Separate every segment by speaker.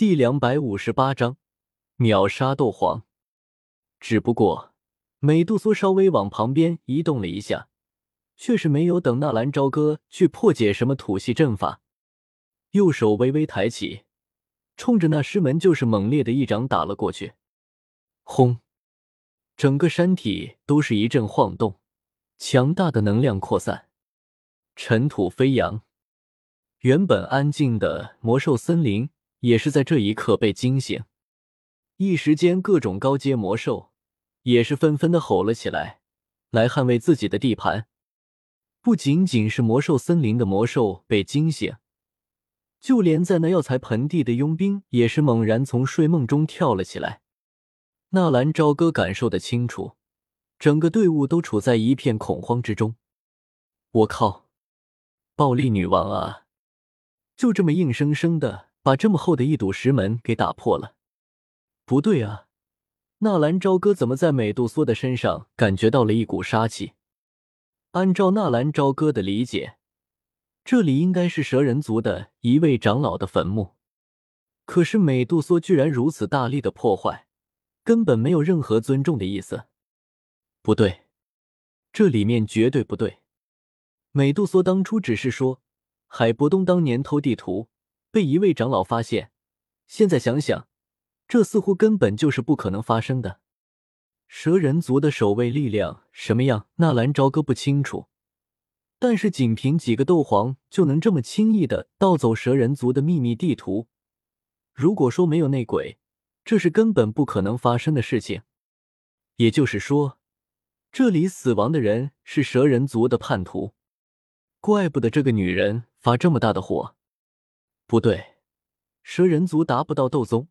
Speaker 1: 第两百五十八章秒杀斗皇。只不过美杜莎稍微往旁边移动了一下，却是没有等纳兰朝歌去破解什么土系阵法，右手微微抬起，冲着那师门就是猛烈的一掌打了过去。轰！整个山体都是一阵晃动，强大的能量扩散，尘土飞扬。原本安静的魔兽森林。也是在这一刻被惊醒，一时间，各种高阶魔兽也是纷纷的吼了起来，来捍卫自己的地盘。不仅仅是魔兽森林的魔兽被惊醒，就连在那药材盆地的佣兵也是猛然从睡梦中跳了起来。纳兰朝歌感受的清楚，整个队伍都处在一片恐慌之中。我靠，暴力女王啊！就这么硬生生的。把这么厚的一堵石门给打破了，不对啊！纳兰朝歌怎么在美杜莎的身上感觉到了一股杀气？按照纳兰朝歌的理解，这里应该是蛇人族的一位长老的坟墓。可是美杜莎居然如此大力的破坏，根本没有任何尊重的意思。不对，这里面绝对不对！美杜莎当初只是说海伯东当年偷地图。被一位长老发现，现在想想，这似乎根本就是不可能发生的。蛇人族的守卫力量什么样，纳兰朝歌不清楚，但是仅凭几个斗皇就能这么轻易的盗走蛇人族的秘密地图，如果说没有内鬼，这是根本不可能发生的事情。也就是说，这里死亡的人是蛇人族的叛徒，怪不得这个女人发这么大的火。不对，蛇人族达不到斗宗，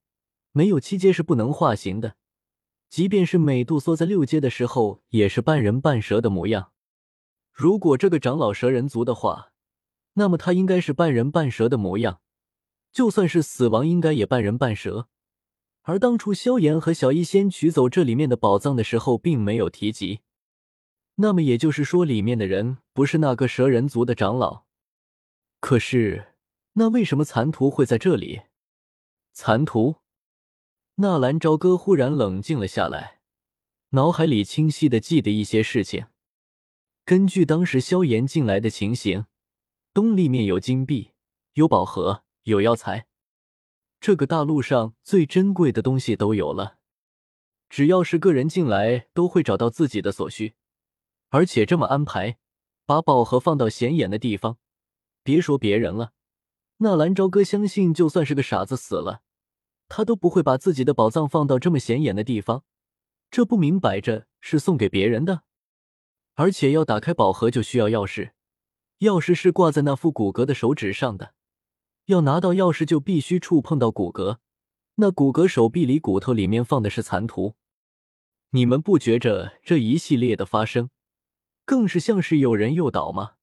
Speaker 1: 没有七阶是不能化形的。即便是美杜莎在六阶的时候，也是半人半蛇的模样。如果这个长老蛇人族的话，那么他应该是半人半蛇的模样。就算是死亡，应该也半人半蛇。而当初萧炎和小医仙取走这里面的宝藏的时候，并没有提及。那么也就是说，里面的人不是那个蛇人族的长老。可是。那为什么残图会在这里？残图？纳兰朝歌忽然冷静了下来，脑海里清晰的记得一些事情。根据当时萧炎进来的情形，东立面有金币，有宝盒，有药材，这个大陆上最珍贵的东西都有了。只要是个人进来，都会找到自己的所需，而且这么安排，把宝盒放到显眼的地方，别说别人了。纳兰朝歌相信，就算是个傻子死了，他都不会把自己的宝藏放到这么显眼的地方。这不明摆着是送给别人的？而且要打开宝盒就需要钥匙，钥匙是挂在那副骨骼的手指上的。要拿到钥匙就必须触碰到骨骼，那骨骼手臂里骨头里面放的是残图。你们不觉着这一系列的发生，更是像是有人诱导吗？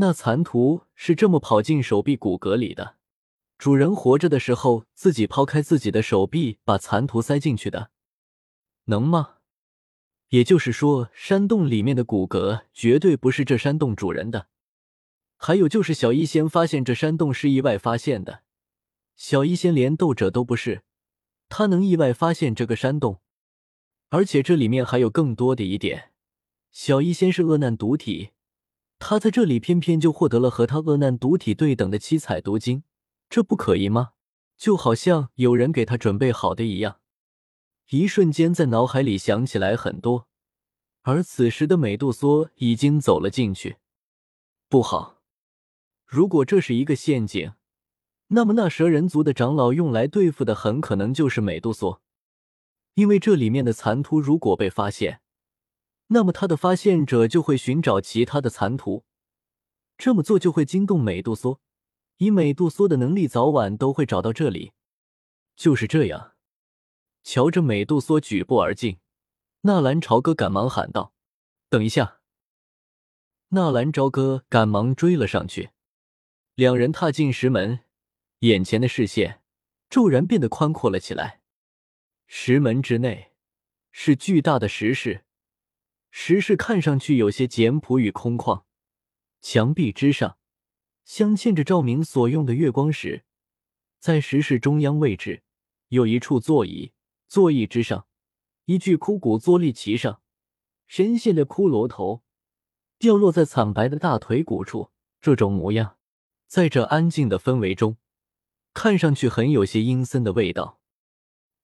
Speaker 1: 那残图是这么跑进手臂骨骼里的，主人活着的时候自己抛开自己的手臂，把残图塞进去的，能吗？也就是说，山洞里面的骨骼绝对不是这山洞主人的。还有就是小医仙发现这山洞是意外发现的，小医仙连斗者都不是，他能意外发现这个山洞，而且这里面还有更多的一点，小医仙是恶难毒体。他在这里偏偏就获得了和他恶难毒体对等的七彩毒晶，这不可疑吗？就好像有人给他准备好的一样。一瞬间，在脑海里想起来很多。而此时的美杜莎已经走了进去。不好，如果这是一个陷阱，那么那蛇人族的长老用来对付的很可能就是美杜莎，因为这里面的残图如果被发现。那么他的发现者就会寻找其他的残图，这么做就会惊动美杜莎，以美杜莎的能力，早晚都会找到这里。就是这样，瞧着美杜莎举步而进，纳兰朝歌赶忙喊道：“等一下！”纳兰朝歌赶忙追了上去，两人踏进石门，眼前的视线骤然变得宽阔了起来。石门之内是巨大的石室。石室看上去有些简朴与空旷，墙壁之上镶嵌着照明所用的月光石，在石室中央位置有一处座椅，座椅之上一具枯骨坐立其上，深陷的骷髅头掉落在惨白的大腿骨处。这种模样，在这安静的氛围中，看上去很有些阴森的味道。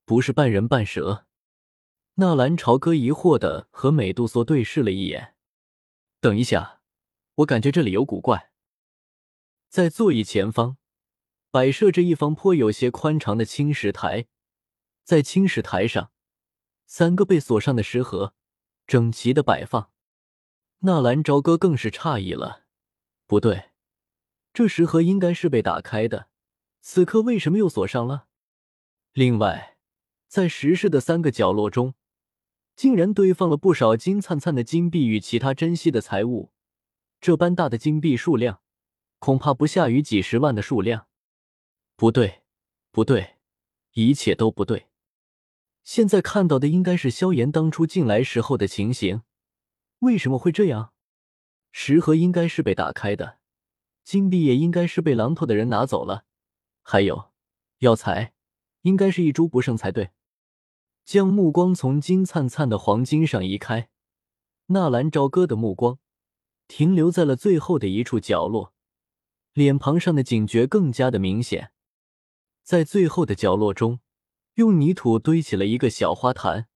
Speaker 1: 不是半人半蛇。纳兰朝歌疑惑的和美杜莎对视了一眼。等一下，我感觉这里有古怪。在座椅前方。摆设着一方颇有些宽敞的青石台，在青石台上，三个被锁上的石盒整齐的摆放。纳兰朝歌更是诧异了，不对，这石盒应该是被打开的，此刻为什么又锁上了？另外，在石室的三个角落中，竟然堆放了不少金灿灿的金币与其他珍稀的财物，这般大的金币数量，恐怕不下于几十万的数量。不对，不对，一切都不对。现在看到的应该是萧炎当初进来时候的情形，为什么会这样？石盒应该是被打开的，金币也应该是被狼头的人拿走了，还有药材，应该是一株不剩才对。将目光从金灿灿的黄金上移开，纳兰朝歌的目光停留在了最后的一处角落，脸庞上的警觉更加的明显。在最后的角落中，用泥土堆起了一个小花坛，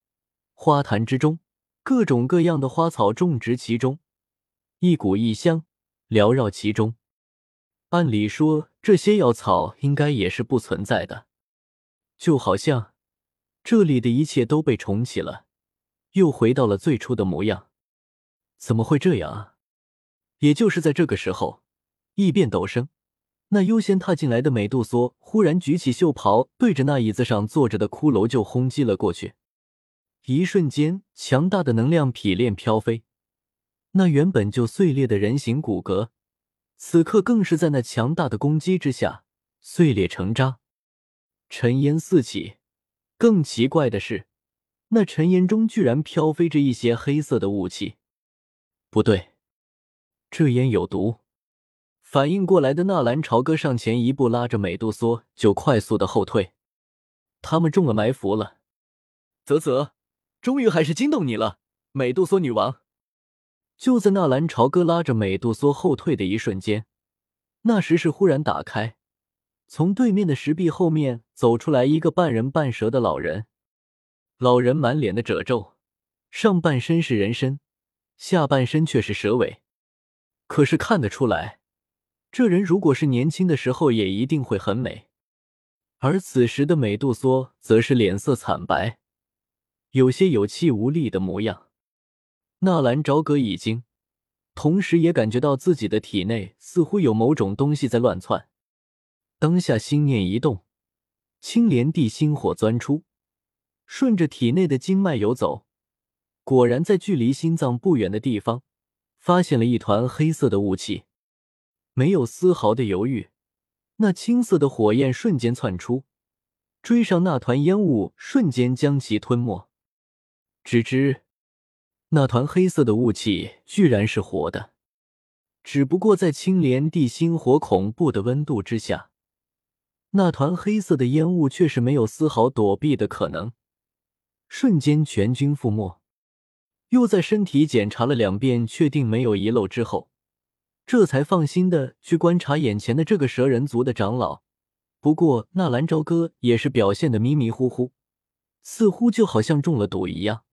Speaker 1: 花坛之中各种各样的花草种植其中，一股异香缭绕其中。按理说，这些药草应该也是不存在的，就好像这里的一切都被重启了，又回到了最初的模样。怎么会这样啊？也就是在这个时候，异变陡生。那优先踏进来的美杜莎忽然举起袖袍，对着那椅子上坐着的骷髅就轰击了过去。一瞬间，强大的能量劈练飘飞，那原本就碎裂的人形骨骼，此刻更是在那强大的攻击之下碎裂成渣，尘烟四起。更奇怪的是，那尘烟中居然飘飞着一些黑色的雾气。不对，这烟有毒。反应过来的纳兰朝歌上前一步，拉着美杜莎就快速的后退。他们中了埋伏了。啧啧，终于还是惊动你了，美杜莎女王。就在纳兰朝歌拉着美杜莎后退的一瞬间，那石室忽然打开，从对面的石壁后面走出来一个半人半蛇的老人。老人满脸的褶皱，上半身是人身，下半身却是蛇尾，可是看得出来。这人如果是年轻的时候，也一定会很美，而此时的美杜莎则是脸色惨白，有些有气无力的模样。纳兰朝歌已经，同时也感觉到自己的体内似乎有某种东西在乱窜，当下心念一动，青莲地心火钻出，顺着体内的经脉游走，果然在距离心脏不远的地方，发现了一团黑色的雾气。没有丝毫的犹豫，那青色的火焰瞬间窜出，追上那团烟雾，瞬间将其吞没。只知那团黑色的雾气居然是活的，只不过在青莲地心火恐怖的温度之下，那团黑色的烟雾却是没有丝毫躲避的可能，瞬间全军覆没。又在身体检查了两遍，确定没有遗漏之后。这才放心的去观察眼前的这个蛇人族的长老。不过纳兰朝歌也是表现的迷迷糊糊，似乎就好像中了毒一样。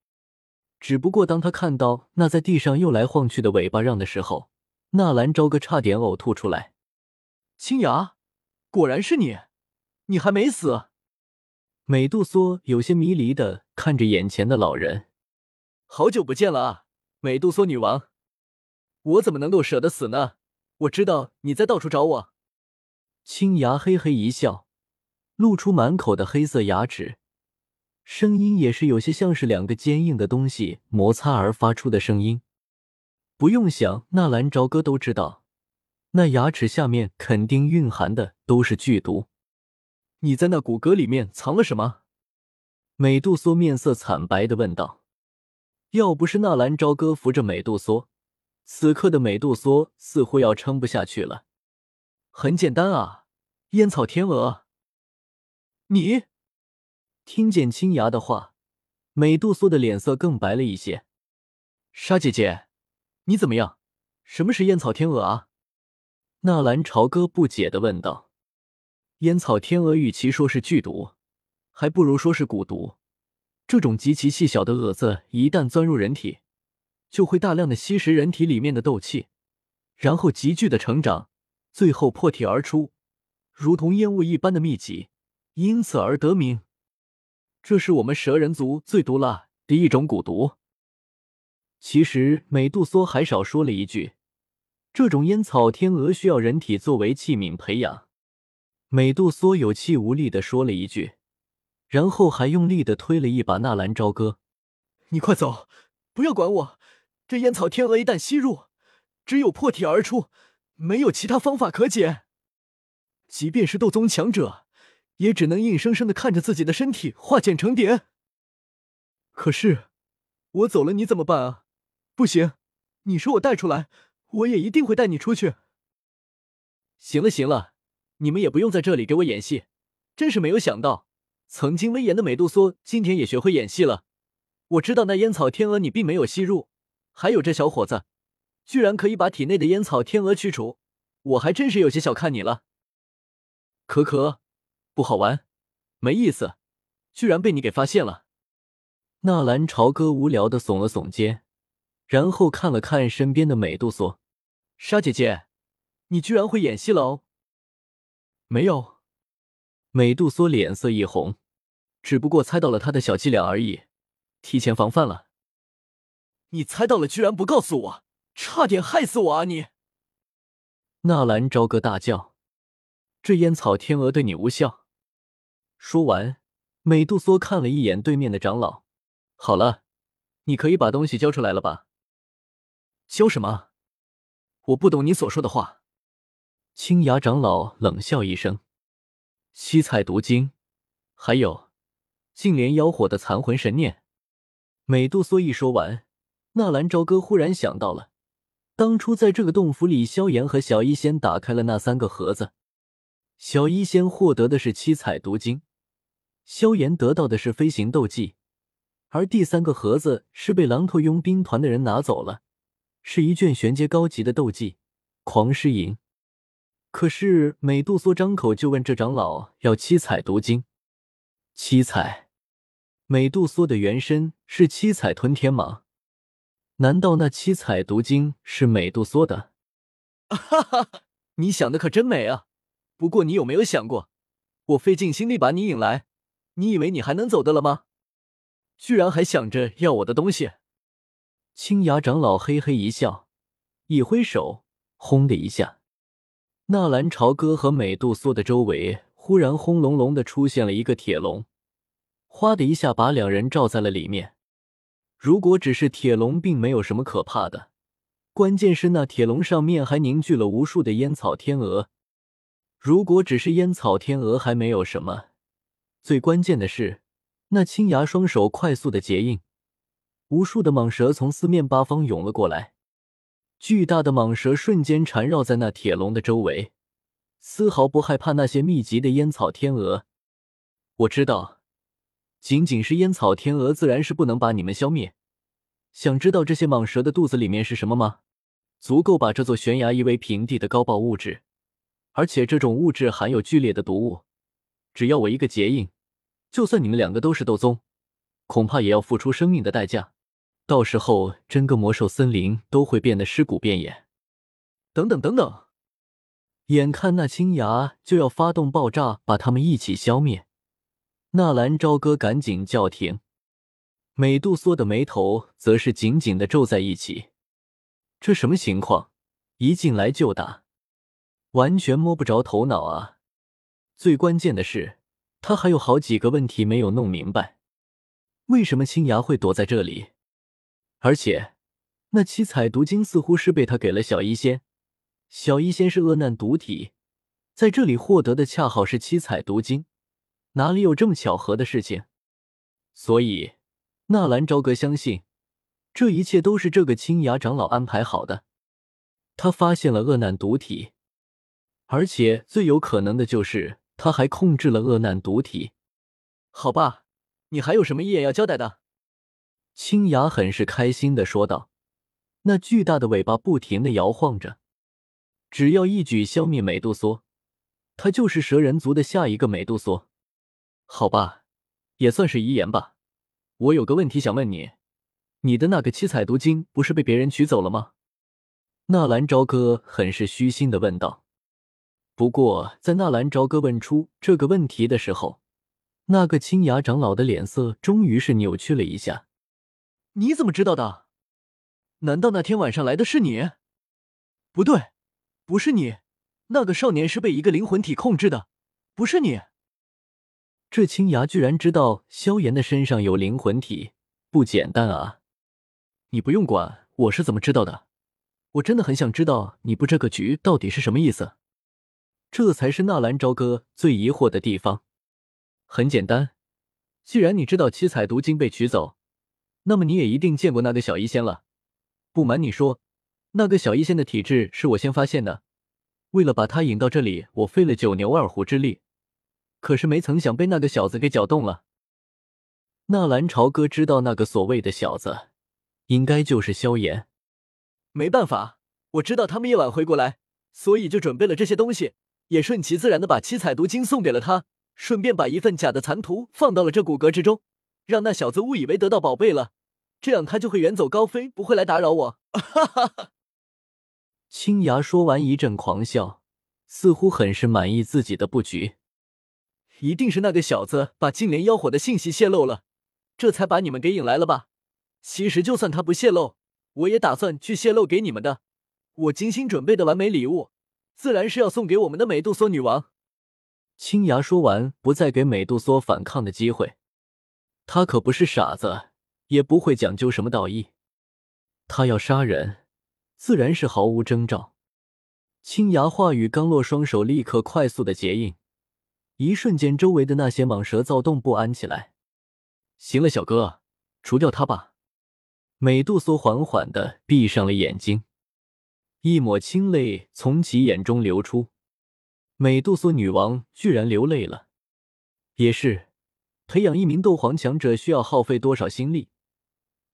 Speaker 1: 只不过当他看到那在地上又来晃去的尾巴让的时候，纳兰朝歌差点呕吐出来。青崖，果然是你，你还没死。美杜莎有些迷离的看着眼前的老人，好久不见了啊，美杜莎女王。我怎么能够舍得死呢？我知道你在到处找我。青牙嘿嘿一笑，露出满口的黑色牙齿，声音也是有些像是两个坚硬的东西摩擦而发出的声音。不用想，纳兰朝歌都知道，那牙齿下面肯定蕴含的都是剧毒。你在那骨骼里面藏了什么？美杜莎面色惨白的问道。要不是纳兰朝歌扶着美杜莎。此刻的美杜莎似乎要撑不下去了。很简单啊，烟草天鹅。
Speaker 2: 你
Speaker 1: 听见青崖的话，美杜莎的脸色更白了一些。
Speaker 2: 沙姐姐，你怎么样？什么是烟草天鹅啊？
Speaker 1: 纳兰朝歌不解的问道。烟草天鹅与其说是剧毒，还不如说是蛊毒。这种极其细小的蛾子，一旦钻入人体，就会大量的吸食人体里面的斗气，然后急剧的成长，最后破体而出，如同烟雾一般的密集，因此而得名。这是我们蛇人族最毒辣的一种蛊毒。其实美杜莎还少说了一句：“这种烟草天鹅需要人体作为器皿培养。”美杜莎有气无力的说了一句。然后还用力的推了一把纳兰朝歌，
Speaker 2: 你快走，不要管我。这烟草天鹅一旦吸入，只有破体而出，没有其他方法可解。即便是斗宗强者，也只能硬生生的看着自己的身体化茧成蝶。可是，我走了你怎么办啊？不行，你说我带出来，我也一定会带你出去。
Speaker 1: 行了行了，你们也不用在这里给我演戏，真是没有想到。曾经威严的美杜莎今天也学会演戏了。我知道那烟草天鹅你并没有吸入，还有这小伙子，居然可以把体内的烟草天鹅驱除，我还真是有些小看你了。可可，不好玩，没意思，居然被你给发现了。纳兰朝歌无聊的耸了耸肩，然后看了看身边的美杜莎，
Speaker 2: 沙姐姐，你居然会演戏了哦。
Speaker 1: 没有。美杜莎脸色一红，只不过猜到了他的小伎俩而已，提前防范了。
Speaker 2: 你猜到了，居然不告诉我，差点害死我啊！你！
Speaker 1: 纳兰朝歌大叫：“这烟草天鹅对你无效。”说完，美杜莎看了一眼对面的长老：“好了，你可以把东西交出来了吧？”“
Speaker 2: 交什么？我不懂你所说的话。”
Speaker 1: 青崖长老冷笑一声。七彩毒经，还有净莲妖火的残魂神念。美杜莎一说完，纳兰朝歌忽然想到了，当初在这个洞府里，萧炎和小医仙打开了那三个盒子，小医仙获得的是七彩毒经，萧炎得到的是飞行斗技，而第三个盒子是被狼头佣兵团的人拿走了，是一卷玄阶高级的斗技狂狮吟。可是美杜莎张口就问这长老要七彩毒经，七彩。美杜莎的原身是七彩吞天蟒，难道那七彩毒经是美杜莎的？
Speaker 2: 哈哈，你想的可真美啊！不过你有没有想过，我费尽心力把你引来，你以为你还能走的了吗？居然还想着要我的东西！
Speaker 1: 青崖长老嘿嘿一笑，一挥手，轰的一下。纳兰朝歌和美杜莎的周围忽然轰隆隆的出现了一个铁笼，哗的一下把两人罩在了里面。如果只是铁笼，并没有什么可怕的，关键是那铁笼上面还凝聚了无数的烟草天鹅。如果只是烟草天鹅还没有什么，最关键的是那青牙双手快速的结印，无数的蟒蛇从四面八方涌了过来。巨大的蟒蛇瞬间缠绕在那铁笼的周围，丝毫不害怕那些密集的烟草天鹅。我知道，仅仅是烟草天鹅，自然是不能把你们消灭。想知道这些蟒蛇的肚子里面是什么吗？足够把这座悬崖夷为平地的高爆物质，而且这种物质含有剧烈的毒物。只要我一个结印，就算你们两个都是斗宗，恐怕也要付出生命的代价。到时候，整个魔兽森林都会变得尸骨遍野。
Speaker 2: 等等等等，
Speaker 1: 眼看那青崖就要发动爆炸，把他们一起消灭，纳兰朝歌赶紧叫停。美杜莎的眉头则是紧紧的皱在一起。这什么情况？一进来就打，完全摸不着头脑啊！最关键的是，他还有好几个问题没有弄明白：为什么青崖会躲在这里？而且，那七彩毒经似乎是被他给了小医仙。小医仙是恶难毒体，在这里获得的恰好是七彩毒经，哪里有这么巧合的事情？所以，纳兰朝歌相信，这一切都是这个青崖长老安排好的。他发现了恶难毒体，而且最有可能的就是他还控制了恶难毒体。
Speaker 2: 好吧，你还有什么遗言要交代的？
Speaker 1: 青雅很是开心的说道，那巨大的尾巴不停的摇晃着，只要一举消灭美杜莎，他就是蛇人族的下一个美杜莎。好吧，也算是遗言吧。我有个问题想问你，你的那个七彩毒晶不是被别人取走了吗？纳兰朝歌很是虚心的问道。不过，在纳兰朝歌问出这个问题的时候，那个青崖长老的脸色终于是扭曲了一下。
Speaker 2: 你怎么知道的？难道那天晚上来的是你？不对，不是你。那个少年是被一个灵魂体控制的，不是你。
Speaker 1: 这青崖居然知道萧炎的身上有灵魂体，不简单啊！
Speaker 2: 你不用管我是怎么知道的，我真的很想知道你布这个局到底是什么意思。
Speaker 1: 这才是纳兰朝歌最疑惑的地方。很简单，既然你知道七彩毒晶被取走，那么你也一定见过那个小医仙了。不瞒你说，那个小医仙的体质是我先发现的。为了把他引到这里，我费了九牛二虎之力，可是没曾想被那个小子给搅动了。纳兰朝歌知道那个所谓的小子，应该就是萧炎。
Speaker 2: 没办法，我知道他们夜晚会过来，所以就准备了这些东西。也顺其自然的把七彩毒晶送给了他，顺便把一份假的残图放到了这骨骼之中，让那小子误以为得到宝贝了，这样他就会远走高飞，不会来打扰我。哈哈哈！
Speaker 1: 青崖说完一阵狂笑，似乎很是满意自己的布局。
Speaker 2: 一定是那个小子把净莲妖火的信息泄露了，这才把你们给引来了吧？其实就算他不泄露，我也打算去泄露给你们的，我精心准备的完美礼物。自然是要送给我们的美杜莎女王。
Speaker 1: 青崖说完，不再给美杜莎反抗的机会。他可不是傻子，也不会讲究什么道义。他要杀人，自然是毫无征兆。青崖话语刚落，双手立刻快速的结印，一瞬间，周围的那些蟒蛇躁动不安起来。
Speaker 2: 行了，小哥，除掉他吧。
Speaker 1: 美杜莎缓缓的闭上了眼睛。一抹清泪从其眼中流出，美杜莎女王居然流泪了。也是，培养一名斗皇强者需要耗费多少心力？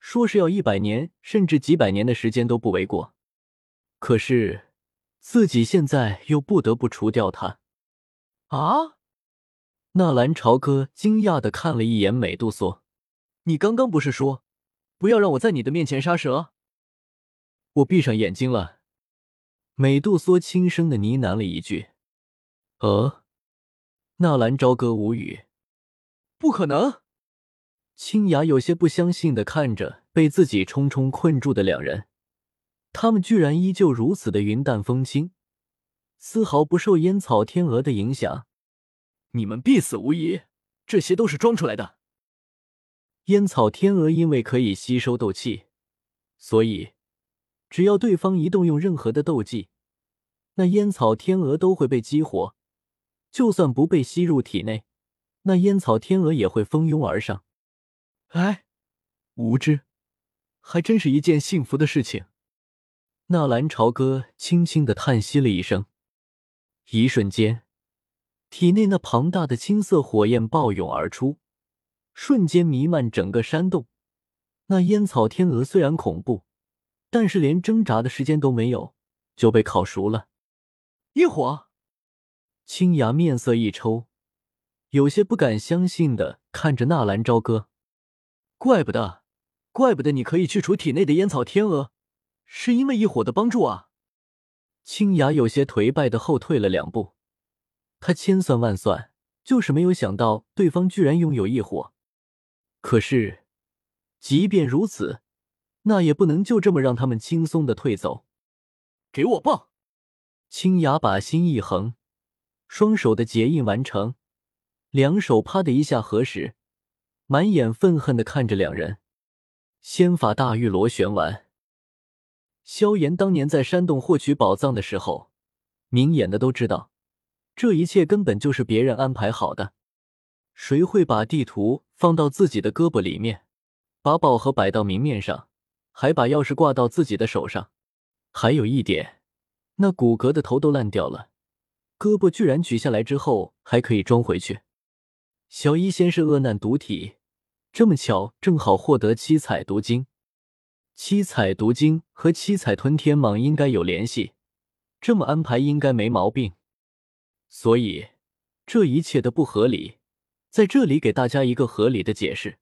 Speaker 1: 说是要一百年甚至几百年的时间都不为过。可是自己现在又不得不除掉他。
Speaker 2: 啊！
Speaker 1: 纳兰朝歌惊讶的看了一眼美杜莎：“
Speaker 2: 你刚刚不是说不要让我在你的面前杀蛇？”
Speaker 1: 我闭上眼睛了。美杜莎轻声的呢喃了一句：“呃。”纳兰朝歌无语。
Speaker 2: 不可能！
Speaker 1: 青雅有些不相信的看着被自己重重困住的两人，他们居然依旧如此的云淡风轻，丝毫不受烟草天鹅的影响。
Speaker 2: 你们必死无疑，这些都是装出来的。
Speaker 1: 烟草天鹅因为可以吸收斗气，所以。只要对方一动用任何的斗技，那烟草天鹅都会被激活。就算不被吸入体内，那烟草天鹅也会蜂拥而上。
Speaker 2: 哎，无知，还真是一件幸福的事情。
Speaker 1: 纳兰朝歌轻轻的叹息了一声，一瞬间，体内那庞大的青色火焰暴涌而出，瞬间弥漫整个山洞。那烟草天鹅虽然恐怖。但是连挣扎的时间都没有，就被烤熟了。
Speaker 2: 异火，
Speaker 1: 青崖面色一抽，有些不敢相信的看着纳兰朝歌。
Speaker 2: 怪不得，怪不得你可以去除体内的烟草天鹅，是因为异火的帮助啊！
Speaker 1: 青雅有些颓败的后退了两步，他千算万算，就是没有想到对方居然拥有异火。可是，即便如此。那也不能就这么让他们轻松的退走。
Speaker 2: 给我棒！
Speaker 1: 青雅把心一横，双手的结印完成，两手啪的一下合十，满眼愤恨的看着两人。仙法大玉螺旋丸。萧炎当年在山洞获取宝藏的时候，明眼的都知道，这一切根本就是别人安排好的。谁会把地图放到自己的胳膊里面，把宝盒摆到明面上？还把钥匙挂到自己的手上，还有一点，那骨骼的头都烂掉了，胳膊居然取下来之后还可以装回去。小医仙是恶难毒体，这么巧，正好获得七彩毒经。七彩毒经和七彩吞天蟒应该有联系，这么安排应该没毛病。所以，这一切的不合理，在这里给大家一个合理的解释：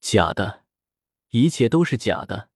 Speaker 1: 假的，一切都是假的。